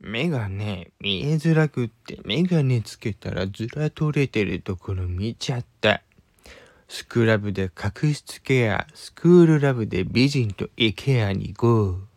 目がね、見えづらくって、メガネつけたらずら取れてるところ見ちゃった。スクラブで角質ケア、スクールラブで美人とイケアに行こう。